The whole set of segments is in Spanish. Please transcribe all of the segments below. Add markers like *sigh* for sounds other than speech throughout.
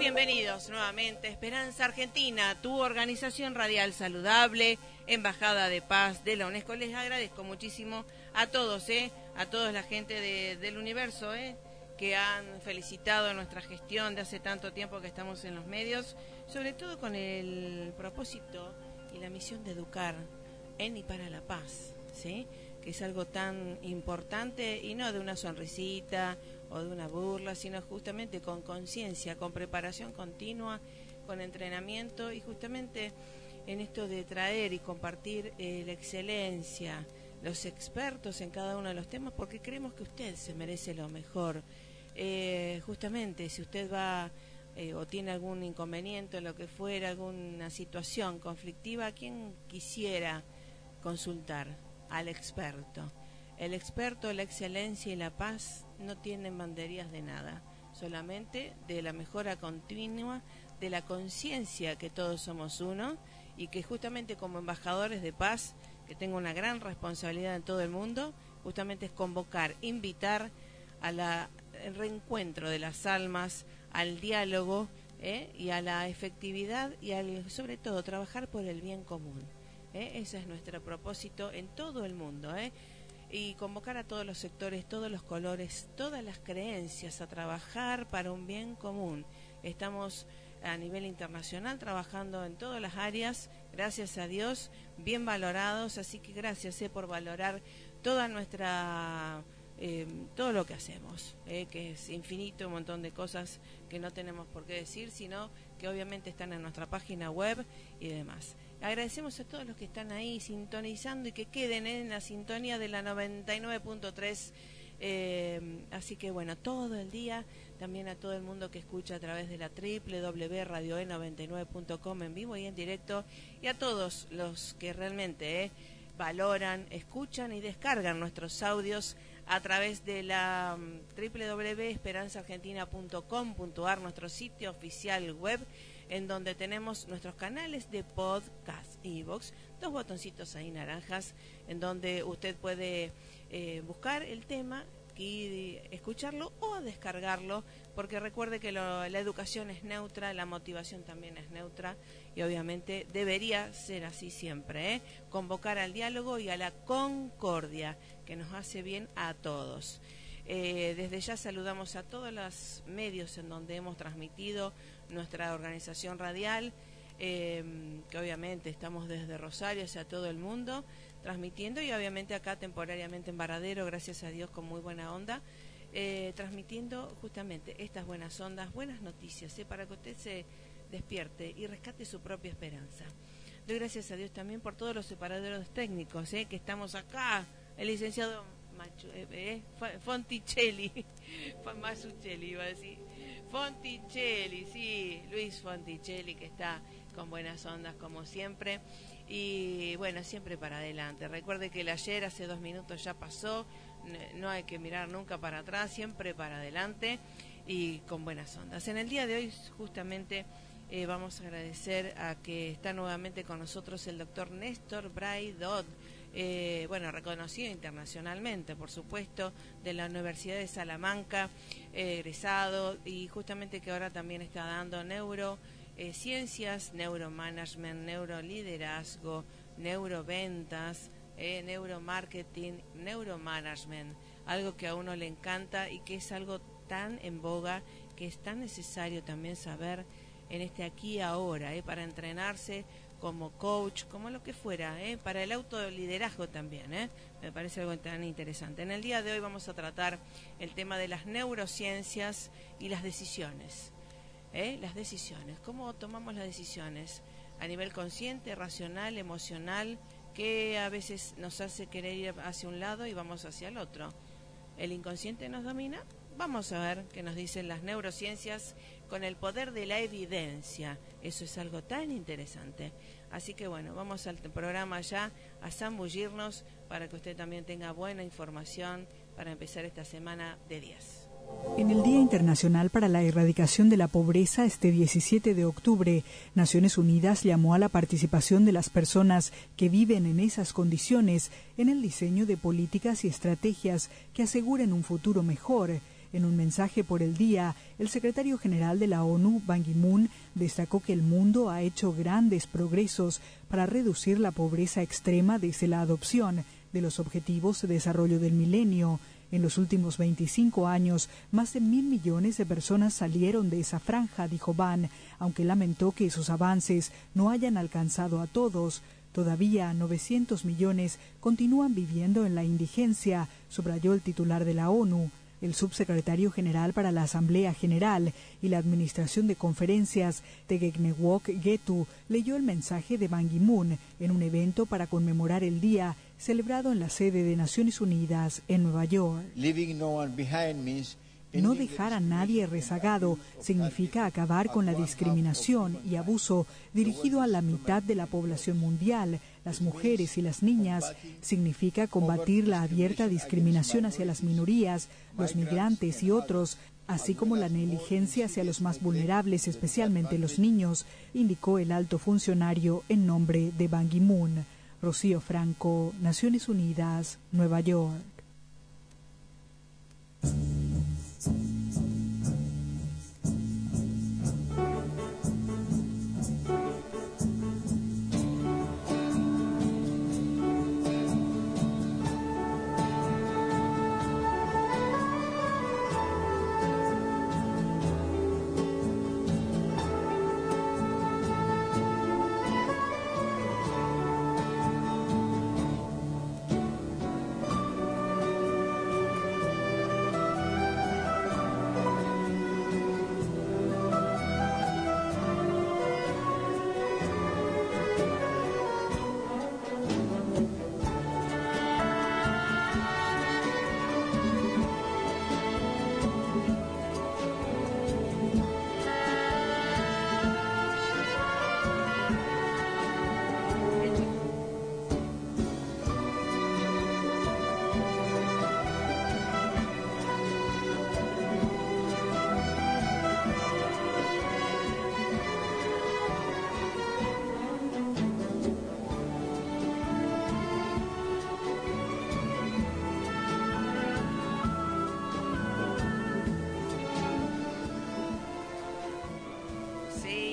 Bienvenidos nuevamente. Esperanza Argentina, tu organización radial saludable, Embajada de Paz de la UNESCO. Les agradezco muchísimo a todos, ¿eh? a toda la gente de- del universo, ¿eh? que han felicitado nuestra gestión de hace tanto tiempo que estamos en los medios, sobre todo con el propósito y la misión de educar en y para la paz, ¿sí? que es algo tan importante y no de una sonrisita o de una burla, sino justamente con conciencia, con preparación continua, con entrenamiento y justamente en esto de traer y compartir eh, la excelencia, los expertos en cada uno de los temas, porque creemos que usted se merece lo mejor. Eh, justamente, si usted va eh, o tiene algún inconveniente, lo que fuera, alguna situación conflictiva, ¿a quién quisiera consultar? Al experto. El experto, la excelencia y la paz no tienen banderías de nada, solamente de la mejora continua, de la conciencia que todos somos uno y que justamente como embajadores de paz, que tengo una gran responsabilidad en todo el mundo, justamente es convocar, invitar a la el reencuentro de las almas, al diálogo ¿eh? y a la efectividad y al, sobre todo trabajar por el bien común. ¿eh? Ese es nuestro propósito en todo el mundo. ¿eh? Y convocar a todos los sectores, todos los colores, todas las creencias a trabajar para un bien común. Estamos a nivel internacional trabajando en todas las áreas, gracias a Dios, bien valorados, así que gracias eh, por valorar toda nuestra eh, todo lo que hacemos, eh, que es infinito, un montón de cosas que no tenemos por qué decir, sino que obviamente están en nuestra página web y demás. Agradecemos a todos los que están ahí sintonizando y que queden en la sintonía de la 99.3. Eh, así que bueno, todo el día, también a todo el mundo que escucha a través de la www.radioe99.com en vivo y en directo, y a todos los que realmente eh, valoran, escuchan y descargan nuestros audios a través de la mm, www.esperanzaargentina.com.ar, nuestro sitio oficial web, en donde tenemos nuestros canales de podcast y box, dos botoncitos ahí naranjas, en donde usted puede eh, buscar el tema y escucharlo o descargarlo, porque recuerde que lo- la educación es neutra, la motivación también es neutra y obviamente debería ser así siempre, ¿eh? convocar al diálogo y a la concordia, que nos hace bien a todos. Eh, desde ya saludamos a todos los medios en donde hemos transmitido nuestra organización radial, eh, que obviamente estamos desde Rosario hacia todo el mundo transmitiendo y obviamente acá temporariamente en Varadero, gracias a Dios con muy buena onda, eh, transmitiendo justamente estas buenas ondas, buenas noticias, ¿eh? para que usted se despierte y rescate su propia esperanza. Doy gracias a Dios también por todos los separadores técnicos, ¿eh? que estamos acá, el licenciado Machu- eh, eh, Fonticelli, *laughs* Masuccelli iba a decir, Fonticelli, sí, Luis Fonticelli que está con buenas ondas como siempre y bueno, siempre para adelante. Recuerde que el ayer hace dos minutos ya pasó, no hay que mirar nunca para atrás, siempre para adelante y con buenas ondas. En el día de hoy justamente eh, vamos a agradecer a que está nuevamente con nosotros el doctor Néstor Bray Dodd, eh, bueno, reconocido internacionalmente, por supuesto, de la Universidad de Salamanca, eh, egresado y justamente que ahora también está dando neuro eh, neuromanagement, neuroliderazgo, neuroventas, neuromarketing, neuromanagement, algo que a uno le encanta y que es algo tan en boga que es tan necesario también saber en este aquí y ahora, para entrenarse como coach, como lo que fuera, ¿eh? para el autoliderazgo también. ¿eh? Me parece algo tan interesante. En el día de hoy vamos a tratar el tema de las neurociencias y las decisiones. ¿eh? Las decisiones, cómo tomamos las decisiones a nivel consciente, racional, emocional, que a veces nos hace querer ir hacia un lado y vamos hacia el otro. ¿El inconsciente nos domina? Vamos a ver qué nos dicen las neurociencias con el poder de la evidencia. Eso es algo tan interesante. Así que bueno, vamos al programa ya a zambullirnos para que usted también tenga buena información para empezar esta semana de días. En el Día Internacional para la Erradicación de la Pobreza, este 17 de octubre, Naciones Unidas llamó a la participación de las personas que viven en esas condiciones en el diseño de políticas y estrategias que aseguren un futuro mejor en un mensaje por el día, el secretario general de la ONU, Ban Ki-moon, destacó que el mundo ha hecho grandes progresos para reducir la pobreza extrema desde la adopción de los Objetivos de Desarrollo del Milenio. En los últimos 25 años, más de mil millones de personas salieron de esa franja, dijo Ban, aunque lamentó que esos avances no hayan alcanzado a todos. Todavía 900 millones continúan viviendo en la indigencia, subrayó el titular de la ONU el subsecretario general para la Asamblea General y la Administración de Conferencias, Tegeknewok Getu, leyó el mensaje de Ban Ki-moon en un evento para conmemorar el día celebrado en la sede de Naciones Unidas en Nueva York. No dejar a nadie rezagado significa acabar con la discriminación y abuso dirigido a la mitad de la población mundial, las mujeres y las niñas. Significa combatir la abierta discriminación hacia las minorías, los migrantes y otros, así como la negligencia hacia los más vulnerables, especialmente los niños, indicó el alto funcionario en nombre de Ban Ki-moon. Rocío Franco, Naciones Unidas, Nueva York.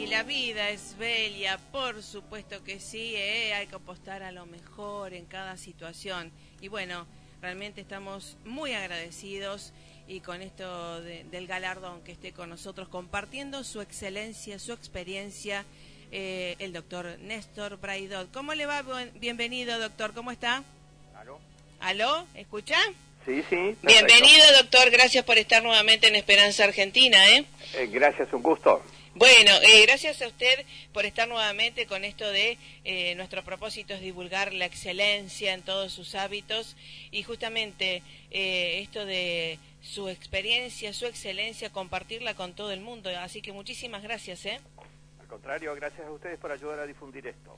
La vida es bella, por supuesto que sí, ¿eh? hay que apostar a lo mejor en cada situación. Y bueno, realmente estamos muy agradecidos y con esto del galardón que esté con nosotros compartiendo su excelencia, su experiencia, eh, el doctor Néstor Braidot. ¿Cómo le va? Bienvenido, doctor, ¿cómo está? ¿Aló? ¿Aló? ¿Escucha? Sí, sí. Bienvenido, doctor, gracias por estar nuevamente en Esperanza Argentina, ¿eh? eh gracias, un gusto. Bueno, eh, gracias a usted por estar nuevamente con esto de eh, nuestro propósito es divulgar la excelencia en todos sus hábitos y justamente eh, esto de su experiencia, su excelencia, compartirla con todo el mundo. Así que muchísimas gracias. ¿eh? Al contrario, gracias a ustedes por ayudar a difundir esto.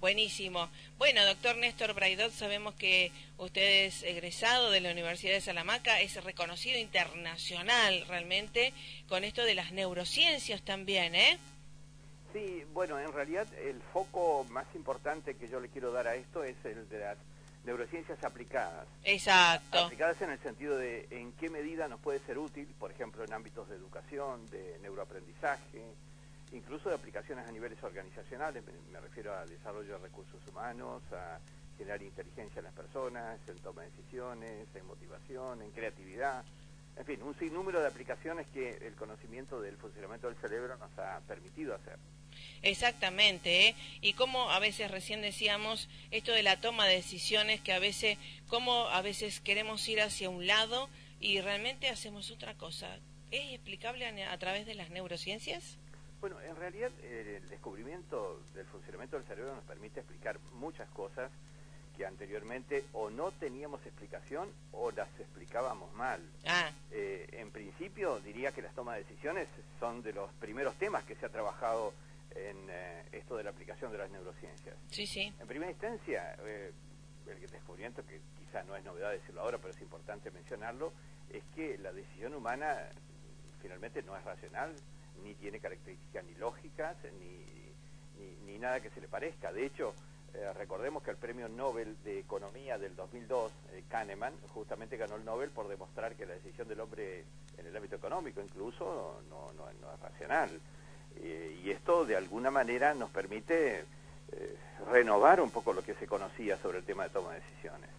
Buenísimo. Bueno, doctor Néstor Braidot, sabemos que usted es egresado de la Universidad de Salamanca, es reconocido internacional realmente con esto de las neurociencias también, ¿eh? Sí, bueno, en realidad el foco más importante que yo le quiero dar a esto es el de las neurociencias aplicadas. Exacto. Aplicadas en el sentido de en qué medida nos puede ser útil, por ejemplo, en ámbitos de educación, de neuroaprendizaje, incluso de aplicaciones a niveles organizacionales, me, refiero a desarrollo de recursos humanos, a generar inteligencia en las personas, en toma de decisiones, en motivación, en creatividad, en fin, un sinnúmero de aplicaciones que el conocimiento del funcionamiento del cerebro nos ha permitido hacer. Exactamente, ¿eh? y como a veces recién decíamos esto de la toma de decisiones, que a veces, como a veces queremos ir hacia un lado y realmente hacemos otra cosa. ¿Es explicable a, través de las neurociencias? Bueno, en realidad el descubrimiento del funcionamiento del cerebro nos permite explicar muchas cosas que anteriormente o no teníamos explicación o las explicábamos mal. Ah. Eh, en principio diría que las tomas de decisiones son de los primeros temas que se ha trabajado en eh, esto de la aplicación de las neurociencias. Sí, sí. En primera instancia, eh, el descubrimiento, que quizá no es novedad decirlo ahora, pero es importante mencionarlo, es que la decisión humana finalmente no es racional, ni tiene características ni lógicas, ni, ni, nada que se le parezca. De hecho, eh, recordemos que el premio Nobel de Economía del 2002, Kahneman, justamente ganó el Nobel por demostrar que la decisión del hombre en el ámbito económico incluso no, no, es racional. Eh, y esto de alguna manera nos permite eh, renovar un poco lo que se conocía sobre el tema de toma de decisiones.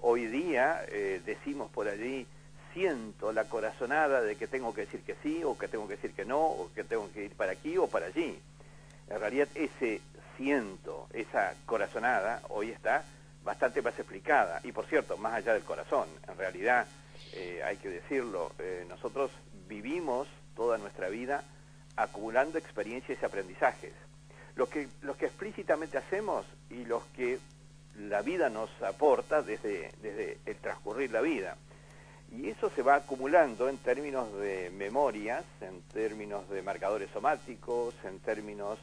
Hoy día eh, decimos por allí, siento la corazonada de que tengo que decir que sí o que tengo que decir que no o que tengo que ir para aquí o para allí. En realidad ese siento, esa corazonada, hoy está bastante más explicada. Y por cierto, más allá del corazón, en realidad, hay que decirlo, nosotros vivimos toda nuestra vida acumulando experiencias y aprendizajes. Lo que, los que explícitamente hacemos y los que la vida nos aporta desde, desde el transcurrir la vida. Y eso se va acumulando en términos de memorias, en términos de marcadores somáticos, en términos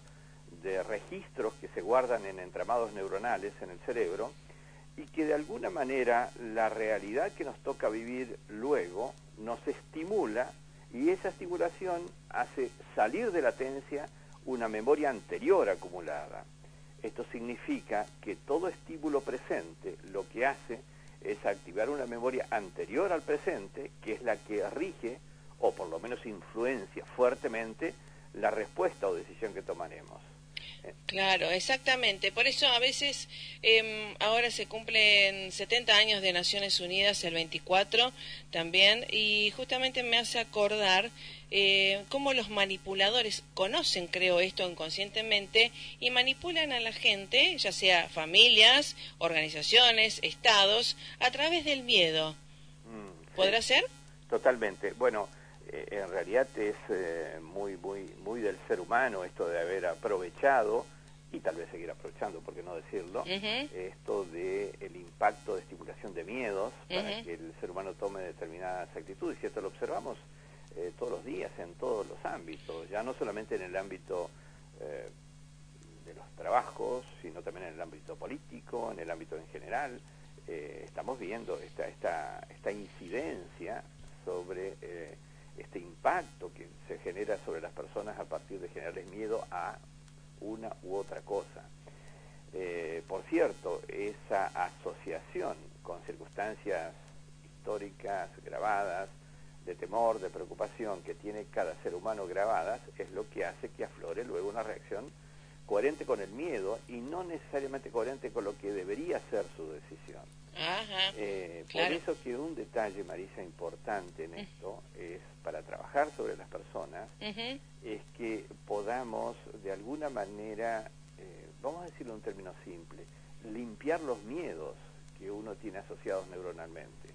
de registros que se guardan en entramados neuronales en el cerebro y que de alguna manera la realidad que nos toca vivir luego nos estimula y esa estimulación hace salir de latencia una memoria anterior acumulada. Esto significa que todo estímulo presente lo que hace es activar una memoria anterior al presente, que es la que rige, o por lo menos influencia fuertemente, la respuesta o decisión que tomaremos. Claro, exactamente. Por eso a veces em, ahora se cumplen 70 años de Naciones Unidas, el 24 también, y justamente me hace acordar eh, cómo los manipuladores conocen, creo esto inconscientemente, y manipulan a la gente, ya sea familias, organizaciones, estados, a través del miedo. Mm, ¿Podrá ser? Totalmente. Bueno, en realidad es eh, muy, muy, muy del ser humano esto de haber aprovechado y tal vez seguir aprovechando, por qué no decirlo, esto de el impacto de estimulación de miedos para que el ser humano tome determinadas actitudes. Y esto lo observamos eh, todos los días en todos los ámbitos, ya no solamente en el ámbito de los trabajos, sino también en el ámbito político, en el ámbito en general. estamos viendo esta, esta, esta incidencia sobre este impacto que se genera sobre las personas a partir de generarles miedo a una u otra cosa. Eh, por cierto, esa asociación con circunstancias históricas grabadas, de temor, de preocupación que tiene cada ser humano grabadas, es lo que hace que aflore luego una reacción coherente con el miedo y no necesariamente coherente con lo que debería ser su decisión. Eh, por eso que un detalle, Marisa, importante en esto es para trabajar sobre las personas, es que podamos de alguna manera, eh, vamos a decirlo en términos simples, limpiar los miedos que uno tiene asociados neuronalmente.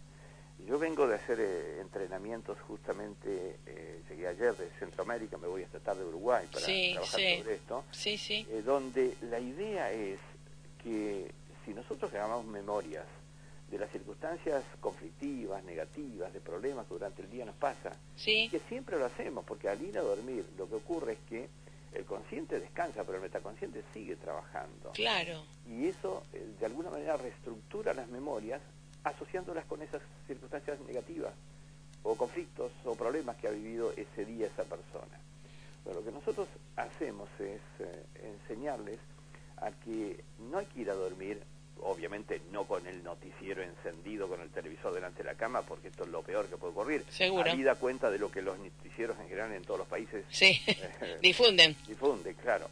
Yo vengo de hacer eh, entrenamientos justamente, llegué ayer de Centroamérica, me voy esta tarde de Uruguay para trabajar sobre esto, sí, donde la idea es que si nosotros grabamos memorias de las circunstancias conflictivas, negativas, de problemas que durante el día nos pasa. Sí. que siempre lo hacemos, porque al ir a dormir lo que ocurre es que el consciente descansa, pero el metaconsciente sigue trabajando. Claro. Y eso, eh, de alguna manera, reestructura las memorias asociándolas con esas circunstancias negativas, o conflictos, o problemas que ha vivido ese día esa persona. Bueno, lo que nosotros hacemos es eh, enseñarles a que no hay que ir a dormir obviamente no con el noticiero encendido, con el televisor delante de la cama, porque esto es lo peor que puede ocurrir. Seguro. da cuenta de lo que los noticieros en general en todos los países sí. *laughs* difunden. Difunden, claro.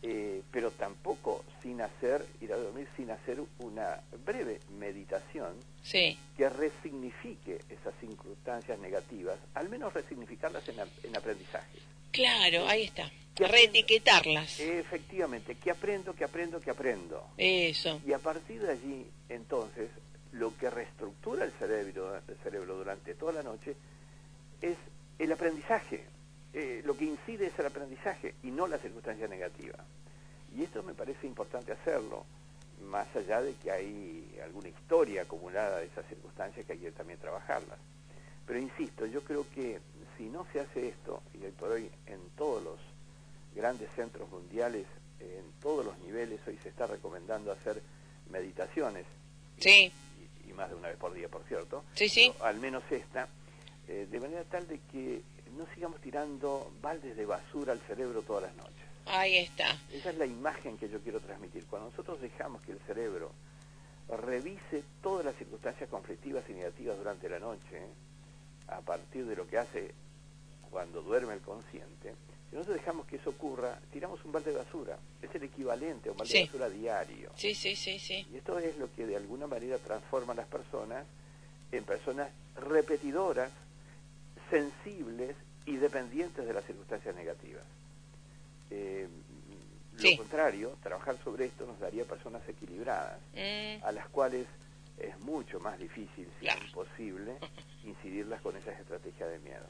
Eh, pero tampoco sin hacer, ir a dormir sin hacer una breve meditación sí. que resignifique esas circunstancias negativas, al menos resignificarlas en, en aprendizajes. Claro, ahí está. Reetiquetarlas. Efectivamente, que aprendo, que aprendo, que aprendo. Eso. Y a partir de allí, entonces, lo que reestructura el cerebro, el cerebro durante toda la noche es el aprendizaje. Eh, lo que incide es el aprendizaje y no la circunstancia negativa. Y esto me parece importante hacerlo, más allá de que hay alguna historia acumulada de esas circunstancias que hay que también trabajarlas. Pero insisto, yo creo que si no se hace esto, y hoy por hoy en todos los grandes centros mundiales, en todos los niveles, hoy se está recomendando hacer meditaciones. Sí. Y, más de una vez por día, por cierto. Sí, sí. al menos esta, eh, de manera tal de que no sigamos tirando baldes de basura al cerebro todas las noches. Ahí está. Esa es la imagen que yo quiero transmitir. Cuando nosotros dejamos que el cerebro revise todas las circunstancias conflictivas y negativas durante la noche, a partir de lo que hace cuando duerme el consciente, si nosotros dejamos que eso ocurra, tiramos un balde de basura. Es el equivalente a un balde de basura diario. Sí, sí, sí, sí. Y esto es lo que de alguna manera transforma a las personas en personas repetidoras, sensibles y dependientes de las circunstancias negativas. Eh, lo contrario, trabajar sobre esto nos daría personas equilibradas, mm. a las cuales es mucho más difícil, si no imposible, incidirlas con esas estrategias de miedo.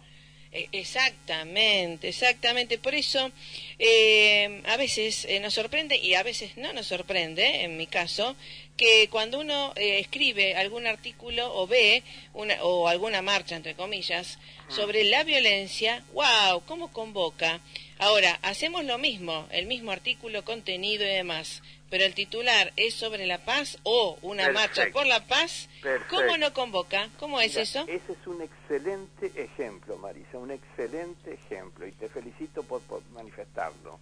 E, exactamente, exactamente. Por eso eh, a veces eh, nos sorprende y a veces no nos sorprende, en mi caso, que cuando uno eh, escribe algún artículo o ve una, o alguna marcha, entre comillas, sobre la violencia, wow, ¿cómo convoca? Ahora, hacemos lo mismo, el mismo artículo, contenido y demás, pero el titular es sobre la paz o una marcha por la paz, ¿cómo no convoca? ¿Cómo es eso? Ese es un excelente ejemplo, Marisa, un excelente ejemplo y te felicito por, manifestarlo.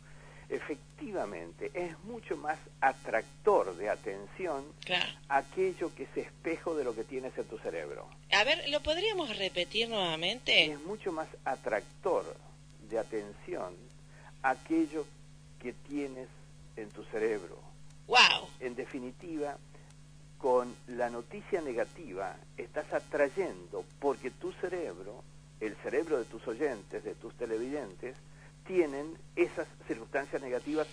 Efectivamente, es mucho más atractor de atención aquello que es espejo de lo que tienes en tu cerebro. A ver, ¿lo podríamos repetir nuevamente? Es mucho más atractor de atención aquello que tienes en tu cerebro definitiva, con la noticia negativa estás atrayendo porque tu cerebro, el cerebro de tus oyentes, de tus televidentes, tienen esas circunstancias negativas,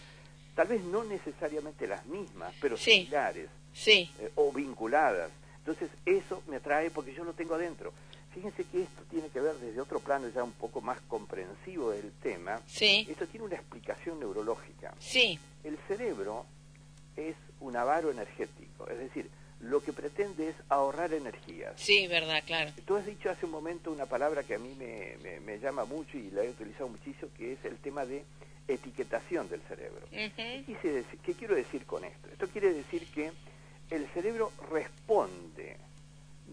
tal vez no necesariamente las mismas, pero similares sí. Eh, o vinculadas. Entonces eso me atrae porque yo lo tengo adentro. Fíjense que esto tiene que ver desde otro plano ya un poco más comprensivo del tema. Sí. Esto tiene una explicación neurológica. Sí. El cerebro es un avaro energético, es decir, lo que pretende es ahorrar energías. Sí, verdad, claro. Tú has dicho hace un momento una palabra que a mí me, me, llama mucho y la he utilizado muchísimo, que es el tema de etiquetación del cerebro. ¿Qué, ¿Qué quiero decir con esto? Esto quiere decir que el cerebro responde,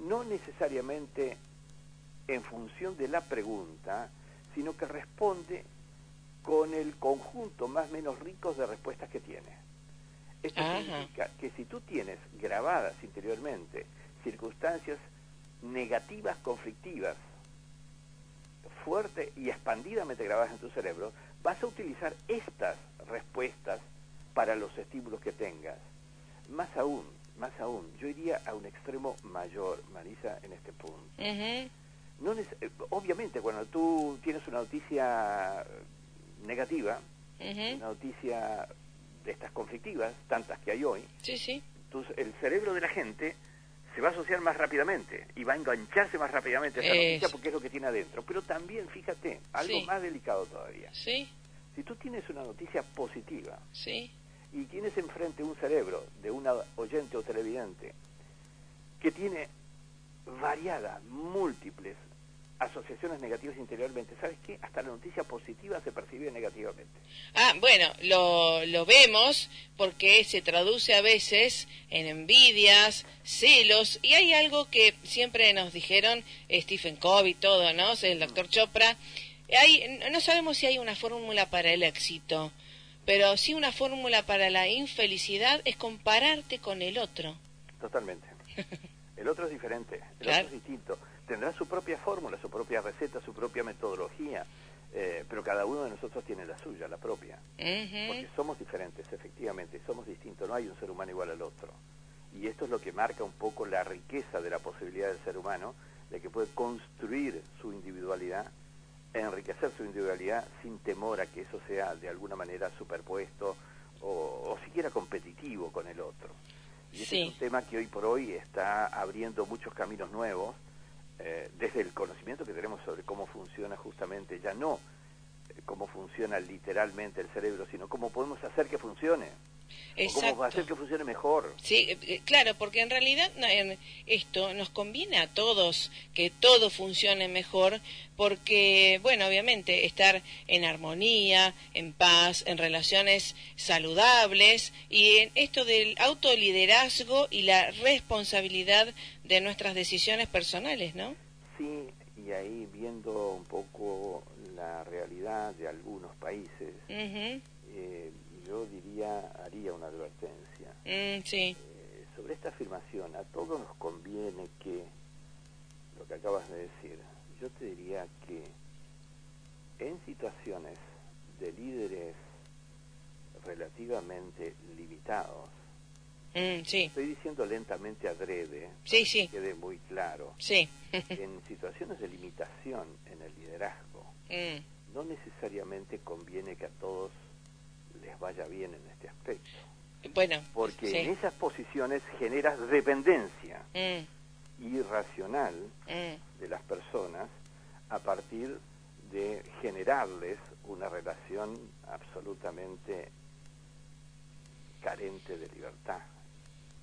no necesariamente en función de la pregunta, sino que responde con el conjunto más o menos ricos de respuestas que tiene. Esto significa que si tú tienes grabadas interiormente circunstancias negativas, conflictivas, fuerte y expandidamente grabadas en tu cerebro, vas a utilizar estas respuestas para los estímulos que tengas. Más aún, más aún, yo iría a un extremo mayor, Marisa, en este punto. no eh, obviamente, cuando tú tienes una noticia negativa, una noticia de estas conflictivas, tantas que hay hoy, sí, sí. Entonces, el cerebro de la gente se va a asociar más rápidamente y va a engancharse más rápidamente a esa noticia porque es lo que tiene adentro. Pero también, fíjate, algo más delicado todavía. Sí. Si tú tienes una noticia positiva sí. y tienes enfrente un cerebro de una oyente o televidente que tiene variadas, múltiples asociaciones negativas interiormente. ¿Sabes qué? Hasta la noticia positiva se percibe negativamente. Ah, bueno, lo, lo vemos porque se traduce a veces en envidias, celos, y hay algo que siempre nos dijeron Stephen Covey, todo, ¿no? El doctor Chopra. Hay, no sabemos si hay una fórmula para el éxito, pero sí una fórmula para la infelicidad es compararte con el otro. Totalmente. *laughs* El otro es diferente, el otro es distinto. Tendrá su propia fórmula, su propia receta, su propia metodología, eh, pero cada uno de nosotros tiene la suya, la propia. Porque somos diferentes, efectivamente, somos distintos, no hay un ser humano igual al otro. Y esto es lo que marca un poco la riqueza de la posibilidad del ser humano, de que puede construir su individualidad, enriquecer su individualidad sin temor a que eso sea de alguna manera superpuesto o, siquiera competitivo con el otro. Y ese es un tema que hoy por hoy está abriendo muchos caminos nuevos, eh, desde el conocimiento que tenemos sobre cómo funciona justamente, ya no eh, cómo funciona literalmente el cerebro, sino cómo podemos hacer que funcione. ¿Cómo hacer que funcione mejor? Sí, eh, eh, claro, porque en realidad esto nos conviene a todos que todo funcione mejor, porque, bueno, obviamente estar en armonía, en paz, en relaciones saludables y en esto del autoliderazgo y la responsabilidad de nuestras decisiones personales, ¿no? Sí, y ahí viendo un poco la realidad de algunos países, yo diría, haría una advertencia. Mm, sí. Eh, sobre esta afirmación, a todos nos conviene que, lo que acabas de decir, yo te diría que en situaciones de líderes relativamente limitados, mm, sí. estoy diciendo lentamente adrede, sí, sí. que quede muy claro, sí. *laughs* en situaciones de limitación en el liderazgo, mm. no necesariamente conviene que a todos les vaya bien en este aspecto. Bueno, porque en esas posiciones generas dependencia mm. irracional mm. de las personas a partir de generarles una relación absolutamente carente de libertad.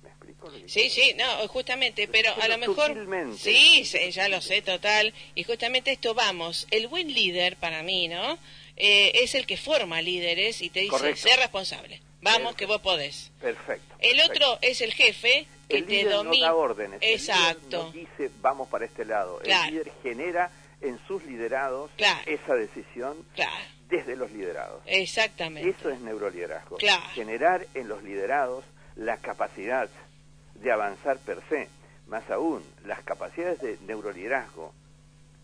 ¿Me explico? sí, sí, no, justamente, pero a lo mejor... Sí, sí, ya lo sé, total. Y justamente esto vamos, el buen líder para mí, ¿no? Eh, es el que forma líderes y te dice, sé responsable. Vamos, que vos podés. Perfecto. El otro es el jefe que te domina. No da órdenes. Exacto. El líder dice, vamos para este lado. El líder genera en sus liderados esa decisión desde los liderados. Exactamente. Eso es neuroliderazgo. Generar en los liderados la capacidad de avanzar per se. Más aún, las capacidades de neuroliderazgo,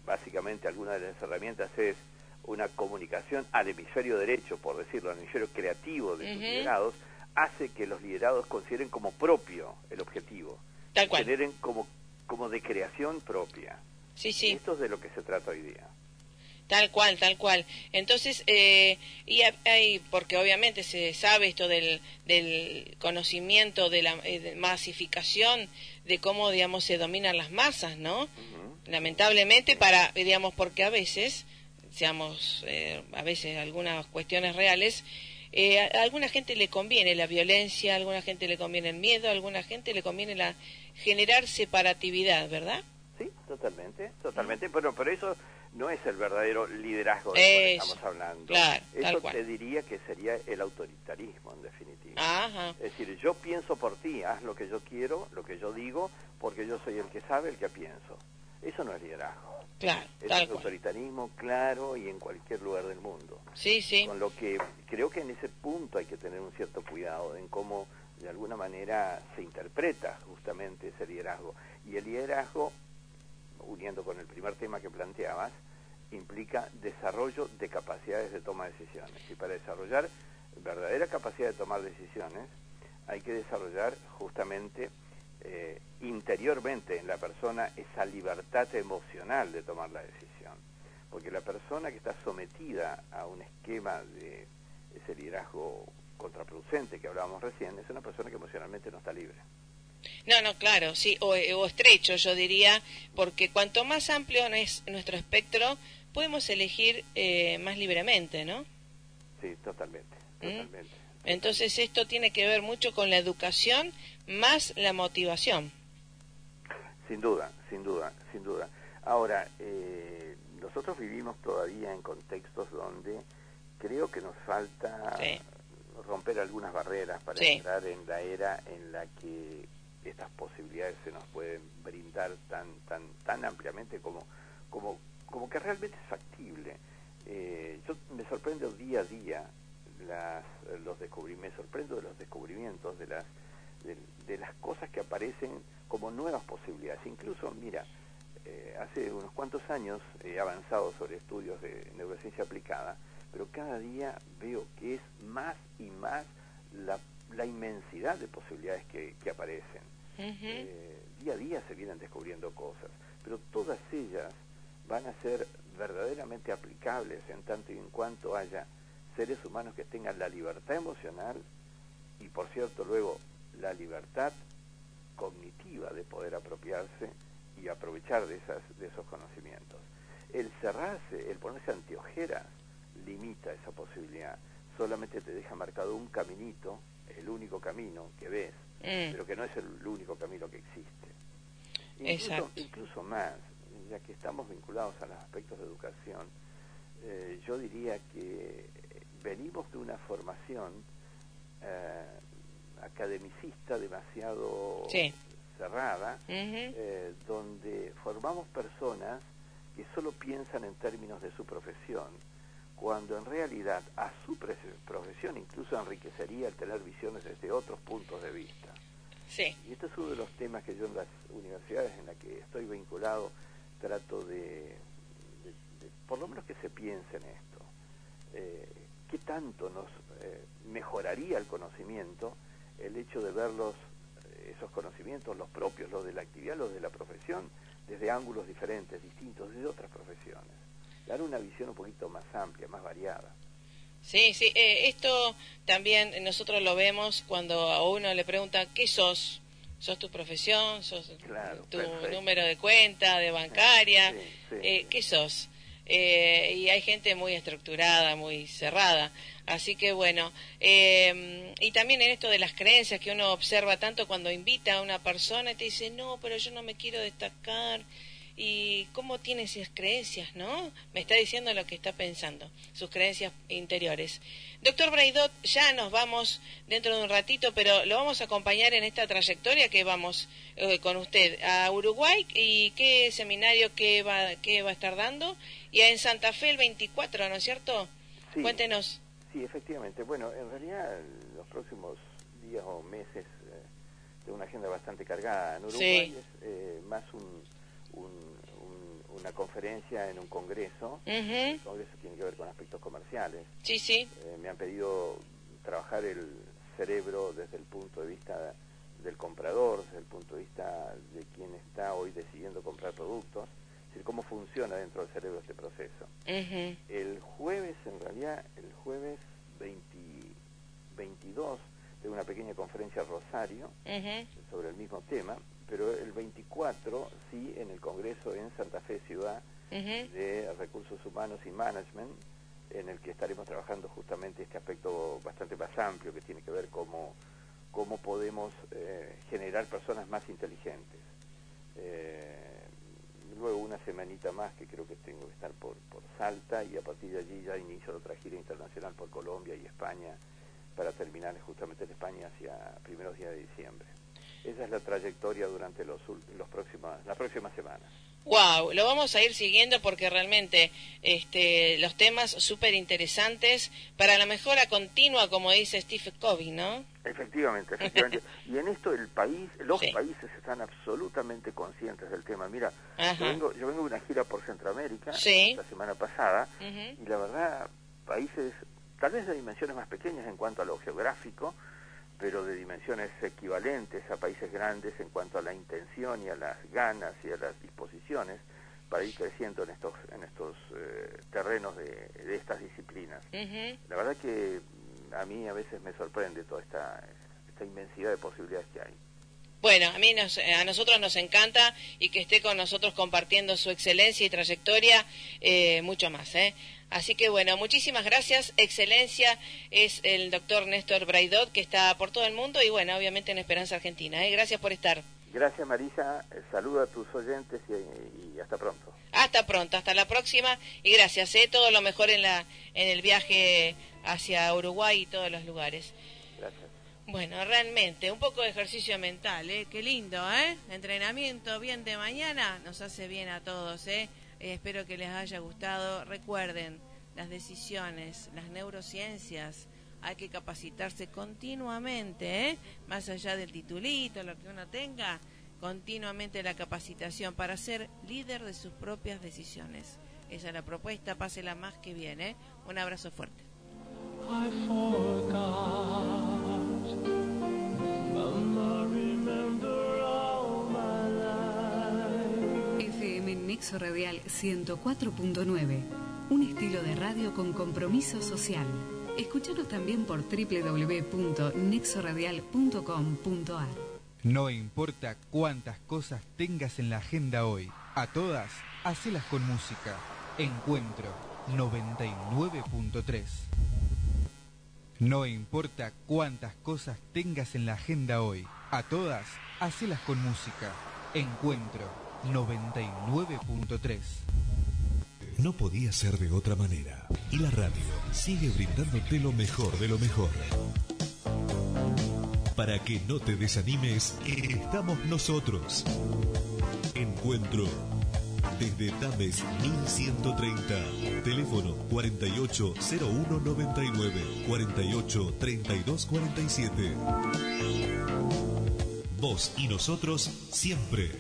básicamente alguna de las herramientas es una comunicación al hemisferio derecho, por decirlo, al hemisferio creativo de sus liderados, hace que los liderados consideren como propio el objetivo. Tal cual. Como, como de creación propia. Sí, sí. esto es de lo que se trata hoy día. Tal cual, tal cual. Entonces, eh, y hay, porque obviamente se sabe esto del, del conocimiento de la eh, masificación, de cómo, digamos, se dominan las masas, ¿no? Lamentablemente, para, digamos, porque a veces seamos eh, a veces algunas cuestiones reales, eh, a, alguna gente le conviene la violencia, a alguna gente le conviene el miedo, a alguna gente le conviene la generar separatividad, ¿verdad? Sí, totalmente, totalmente, pero, pero eso no es el verdadero liderazgo de que estamos hablando. eso te diría que sería el autoritarismo, en definitiva. Es decir, yo pienso por ti, haz lo que yo quiero, lo que yo digo, porque yo soy el que sabe, el que pienso. Eso no es liderazgo. Claro, es autoritarismo claro y en cualquier lugar del mundo. Sí, sí. Con lo que creo que en ese punto hay que tener un cierto cuidado en cómo de alguna manera se interpreta justamente ese liderazgo. Y el liderazgo, uniendo con el primer tema que planteabas, implica desarrollo de capacidades de toma de decisiones. Y para desarrollar verdadera capacidad de tomar decisiones, hay que desarrollar justamente eh, interiormente en la persona esa libertad emocional de tomar la decisión. Porque la persona que está sometida a un esquema de ese liderazgo contraproducente que hablábamos recién es una persona que emocionalmente no está libre. No, no, claro, sí, o, estrecho yo diría, porque cuanto más amplio es nuestro espectro, podemos elegir eh, más libremente, ¿no? Sí, totalmente, ¿Mm? totalmente. Entonces esto tiene que ver mucho con la educación más la motivación. Sin duda, sin duda, sin duda. Ahora, eh, nosotros vivimos todavía en contextos donde creo que nos falta romper algunas barreras para entrar en la era en la que estas posibilidades se nos pueden brindar tan tan tan ampliamente como como como que realmente es factible. Eh, yo me sorprendo día a día las los descubrimientos, me sorprendo de los descubrimientos, de las, de, las cosas que aparecen como nuevas posibilidades. Incluso, mira, eh, hace unos cuantos años he avanzado sobre estudios de neurociencia aplicada, pero cada día veo que es más y más la, la inmensidad de posibilidades que, que aparecen. Eh, día a día se vienen descubriendo cosas, pero todas ellas van a ser verdaderamente aplicables en tanto y en cuanto haya seres humanos que tengan la libertad emocional y, por cierto, luego la libertad cognitiva de poder apropiarse y aprovechar de, esas, de esos conocimientos. El cerrarse, el ponerse anteojeras, limita esa posibilidad. Solamente te deja marcado un caminito, el único camino que ves, mm. pero que no es el único camino que existe. Incluso, incluso más, ya que estamos vinculados a los aspectos de educación, eh, yo diría que venimos de una formación eh, academicista demasiado cerrada, eh, donde formamos personas que solo piensan en términos de su profesión, cuando en realidad a su profesión incluso enriquecería el tener visiones desde otros puntos de vista. Y este es uno de los temas que yo en las universidades en las que estoy vinculado trato de, por lo menos que se piense en esto. Eh, ¿Qué tanto nos eh, mejoraría el conocimiento el hecho de ver los, eh, esos conocimientos, los propios, los de la actividad, los de la profesión, desde ángulos diferentes, distintos, desde otras profesiones? Dar una visión un poquito más amplia, más variada. Sí, sí, eh, esto también nosotros lo vemos cuando a uno le pregunta, ¿qué sos? ¿Sos tu profesión? ¿Sos tu número de cuenta, de bancaria? Eh, ¿Qué sos? Eh, y hay gente muy estructurada, muy cerrada. Así que bueno, y también en esto de las creencias que uno observa tanto cuando invita a una persona y te dice, no, pero yo no me quiero destacar y cómo tiene esas creencias, ¿no? Me está diciendo lo que está pensando, sus creencias interiores. Doctor Braidot, ya nos vamos dentro de un ratito, pero lo vamos a acompañar en esta trayectoria que vamos eh, con usted a Uruguay y qué seminario que va, que va a estar dando y en Santa Fe el 24, ¿no es cierto? Sí, Cuéntenos. Sí, efectivamente. Bueno, en realidad los próximos días o meses eh, de una agenda bastante cargada en Uruguay es eh, más un una conferencia en un congreso. El congreso tiene que ver con aspectos comerciales. Sí, sí. Eh, me han pedido trabajar el cerebro desde el punto de vista del comprador, desde el punto de vista de quien está hoy decidiendo comprar productos, es decir, cómo funciona dentro del cerebro este proceso. El jueves, en realidad, el jueves 22 de una pequeña conferencia Rosario sobre el mismo tema pero el 24 sí en el Congreso en Santa Fe Ciudad de Recursos Humanos y Management, en el que estaremos trabajando justamente este aspecto bastante más amplio que tiene que ver cómo, cómo podemos eh, generar personas más inteligentes. Eh, luego una semanita más que creo que tengo que estar por, por Salta y a partir de allí ya inicio otra gira internacional por Colombia y España para terminar justamente en España hacia primeros días de diciembre. Esa es la trayectoria durante los, los próximos, las próximas semanas. Wow, lo vamos a ir siguiendo porque realmente este, los temas súper interesantes para la mejora continua, como dice Steve Covey, ¿no? Efectivamente, *laughs* efectivamente. y en esto el país, los países están absolutamente conscientes del tema. Mira, yo vengo, yo vengo, de una gira por Centroamérica la semana pasada y la verdad, países tal vez de dimensiones más pequeñas en cuanto a lo geográfico, pero de dimensiones equivalentes a países grandes en cuanto a la intención y a las ganas y a las disposiciones para ir creciendo en estos en estos eh, terrenos de, estas disciplinas. La verdad que a mí a veces me sorprende toda esta, esta inmensidad de posibilidades que hay. Bueno, a mí a nosotros nos encanta y que esté con nosotros compartiendo su excelencia y trayectoria eh, mucho más. ¿eh? Así que bueno, muchísimas gracias. Excelencia es el doctor Néstor Braidot que está por todo el mundo y bueno, obviamente en Esperanza Argentina. ¿eh? Gracias por estar. Gracias Marisa, saluda a tus oyentes y, hasta pronto. Hasta pronto, hasta la próxima y gracias. ¿eh? Todo lo mejor en, la, en el viaje hacia Uruguay y todos los lugares. Bueno, realmente, un poco de ejercicio mental, ¿eh? Qué lindo, ¿eh? Entrenamiento bien de mañana nos hace bien a todos, ¿eh? ¿eh? espero que les haya gustado. Recuerden, las decisiones, las neurociencias hay que capacitarse continuamente, ¿eh? más allá del titulito, lo que uno tenga, continuamente la capacitación para ser líder de sus propias decisiones. Esa es la propuesta, pásela más que bien, ¿eh? Un abrazo fuerte. Nexo Radial 104.9. Un estilo de radio con compromiso social. Escúchanos también por www.nexoradial.com.ar. No importa cuántas cosas tengas en la agenda hoy, a todas, hacelas con música. Encuentro 99.3. No importa cuántas cosas tengas en la agenda hoy, a todas, hacelas con música. Encuentro 99.3. No podía ser de otra manera. Y la radio sigue brindándote lo mejor de lo mejor. Para que no te desanimes, estamos nosotros. Encuentro. Desde Tames 1130. Teléfono 480199 483247. Vos y nosotros siempre.